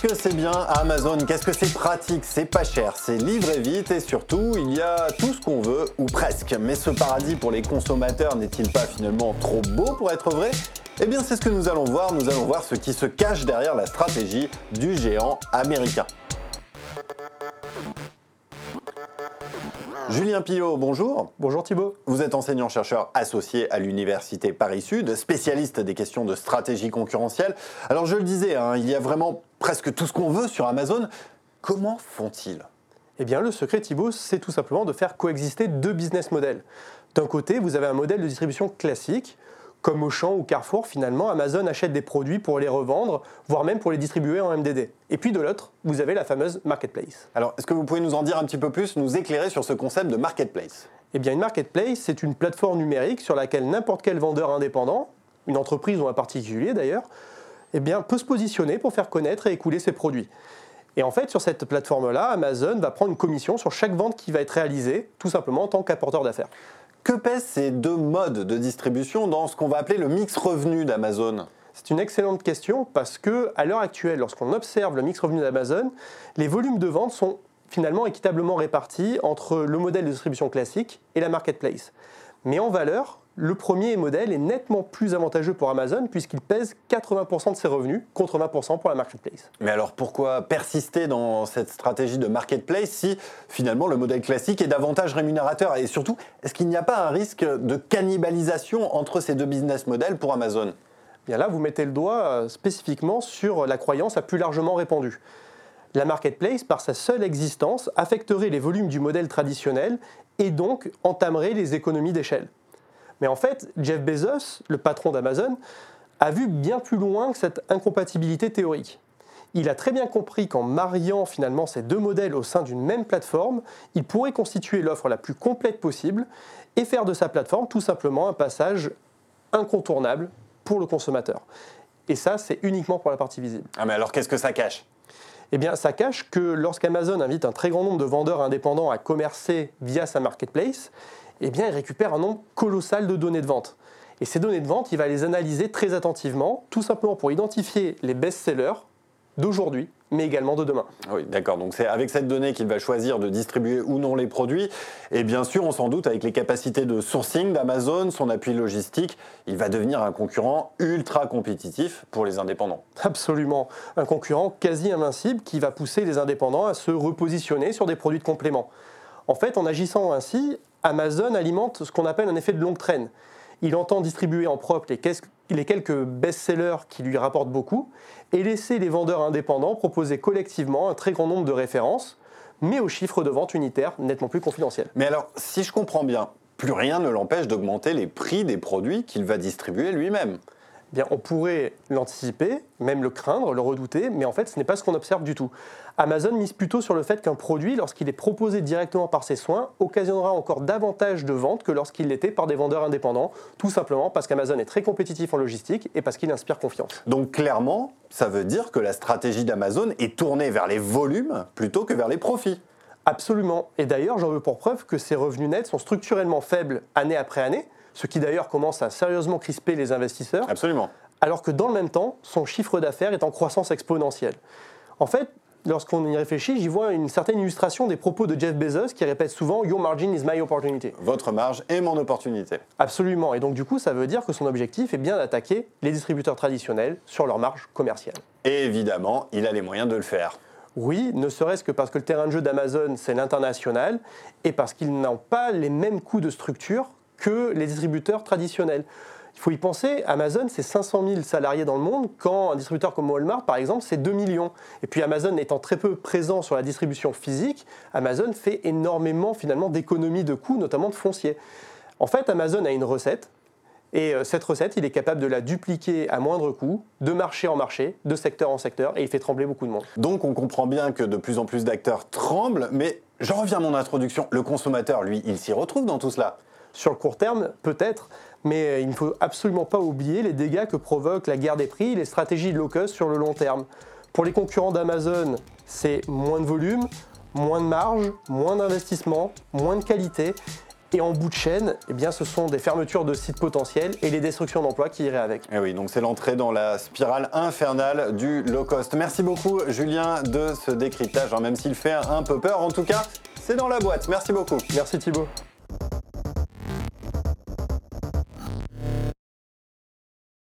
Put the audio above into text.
Qu'est-ce que c'est bien Amazon Qu'est-ce que c'est pratique? C'est pas cher, c'est livré vite et surtout, il y a tout ce qu'on veut, ou presque. Mais ce paradis pour les consommateurs n'est-il pas finalement trop beau pour être vrai? Eh bien, c'est ce que nous allons voir. Nous allons voir ce qui se cache derrière la stratégie du géant américain. Julien Pillot, bonjour. Bonjour Thibault. Vous êtes enseignant-chercheur associé à l'Université Paris-Sud, spécialiste des questions de stratégie concurrentielle. Alors je le disais, hein, il y a vraiment presque tout ce qu'on veut sur Amazon. Comment font-ils? Eh bien le secret Thibault, c'est tout simplement de faire coexister deux business models. D'un côté, vous avez un modèle de distribution classique comme Auchan ou Carrefour, finalement, Amazon achète des produits pour les revendre, voire même pour les distribuer en MDD. Et puis de l'autre, vous avez la fameuse marketplace. Alors, est-ce que vous pouvez nous en dire un petit peu plus, nous éclairer sur ce concept de marketplace? Eh bien, une marketplace, c'est une plateforme numérique sur laquelle n'importe quel vendeur indépendant, une entreprise ou un particulier d'ailleurs, eh bien, peut se positionner pour faire connaître et écouler ses produits. Et en fait, sur cette plateforme-là, Amazon va prendre une commission sur chaque vente qui va être réalisée, tout simplement en tant qu'apporteur d'affaires. Que pèsent ces deux modes de distribution dans ce qu'on va appeler le mix revenu d'Amazon? C'est une excellente question parce que à l'heure actuelle, lorsqu'on observe le mix revenu d'Amazon, les volumes de vente sont finalement équitablement répartis entre le modèle de distribution classique et la marketplace. Mais en valeur, le premier modèle est nettement plus avantageux pour Amazon puisqu'il pèse 80% de ses revenus contre 20% pour la marketplace. Mais alors pourquoi persister dans cette stratégie de marketplace si finalement le modèle classique est davantage rémunérateur? Et surtout, est-ce qu'il n'y a pas un risque de cannibalisation entre ces deux business models pour Amazon? Bien là, vous mettez le doigt euh, spécifiquement sur la croyance la plus largement répandue. La marketplace, par sa seule existence, affecterait les volumes du modèle traditionnel et donc entamerait les économies d'échelle. Mais en fait, Jeff Bezos, le patron d'Amazon, a vu bien plus loin que cette incompatibilité théorique. Il a très bien compris qu'en mariant finalement ces deux modèles au sein d'une même plateforme, il pourrait constituer l'offre la plus complète possible et faire de sa plateforme tout simplement un passage incontournable pour le consommateur. Et ça, c'est uniquement pour la partie visible. Ah mais alors qu'est-ce que ça cache? Eh bien, ça cache que lorsqu'Amazon invite un très grand nombre de vendeurs indépendants à commercer via sa marketplace, eh bien, il récupère un nombre colossal de données de vente. Et ces données de vente, il va les analyser très attentivement, tout simplement pour identifier les best-sellers d'aujourd'hui, mais également de demain. Oui, d'accord. Donc c'est avec cette donnée qu'il va choisir de distribuer ou non les produits. Et bien sûr, on s'en doute, avec les capacités de sourcing d'Amazon, son appui logistique, il va devenir un concurrent ultra compétitif pour les indépendants. Absolument. Un concurrent quasi invincible qui va pousser les indépendants à se repositionner sur des produits de complément. En fait, en agissant ainsi, Amazon alimente ce qu'on appelle un effet de longue traîne. Il entend distribuer en propre les quelques best-sellers qui lui rapportent beaucoup et laisser les vendeurs indépendants proposer collectivement un très grand nombre de références, mais aux chiffres de vente unitaires nettement plus confidentiels. Mais alors, si je comprends bien, plus rien ne l'empêche d'augmenter les prix des produits qu'il va distribuer lui-même. Bien, on pourrait l'anticiper, même le craindre, le redouter, mais en fait, ce n'est pas ce qu'on observe du tout. Amazon mise plutôt sur le fait qu'un produit, lorsqu'il est proposé directement par ses soins, occasionnera encore davantage de ventes que lorsqu'il l'était par des vendeurs indépendants, tout simplement parce qu'Amazon est très compétitif en logistique et parce qu'il inspire confiance. Donc clairement, ça veut dire que la stratégie d'Amazon est tournée vers les volumes plutôt que vers les profits. Absolument. Et d'ailleurs, j'en veux pour preuve que ses revenus nets sont structurellement faibles année après année, ce qui d'ailleurs commence à sérieusement crisper les investisseurs. Absolument. Alors que dans le même temps, son chiffre d'affaires est en croissance exponentielle. En fait, lorsqu'on y réfléchit, j'y vois une certaine illustration des propos de Jeff Bezos qui répète souvent Your margin is my opportunity. Votre marge est mon opportunité. Absolument. Et donc, du coup, ça veut dire que son objectif est bien d'attaquer les distributeurs traditionnels sur leur marge commerciale. Et évidemment, il a les moyens de le faire. Oui, ne serait-ce que parce que le terrain de jeu d'Amazon, c'est l'international, et parce qu'ils n'ont pas les mêmes coûts de structure que les distributeurs traditionnels. Il faut y penser, Amazon, c'est 500 000 salariés dans le monde, quand un distributeur comme Walmart, par exemple, c'est 2 millions. Et puis Amazon étant très peu présent sur la distribution physique, Amazon fait énormément finalement d'économies de coûts, notamment de foncier. En fait, Amazon a une recette, et euh, cette recette, il est capable de la dupliquer à moindre coût, de marché en marché, de secteur en secteur, et il fait trembler beaucoup de monde. Donc on comprend bien que de plus en plus d'acteurs tremblent, mais j'en reviens à mon introduction, le consommateur, lui, il s'y retrouve dans tout cela sur le court terme, peut-être, mais il ne faut absolument pas oublier les dégâts que provoque la guerre des prix, les stratégies de low cost sur le long terme. Pour les concurrents d'Amazon, c'est moins de volume, moins de marge, moins d'investissement, moins de qualité. Et en bout de chaîne, eh bien, ce sont des fermetures de sites potentiels et les destructions d'emplois qui iraient avec. Et oui, donc c'est l'entrée dans la spirale infernale du low cost. Merci beaucoup, Julien, de ce décryptage, hein, même s'il fait un peu peur. En tout cas, c'est dans la boîte. Merci beaucoup. Merci Thibault.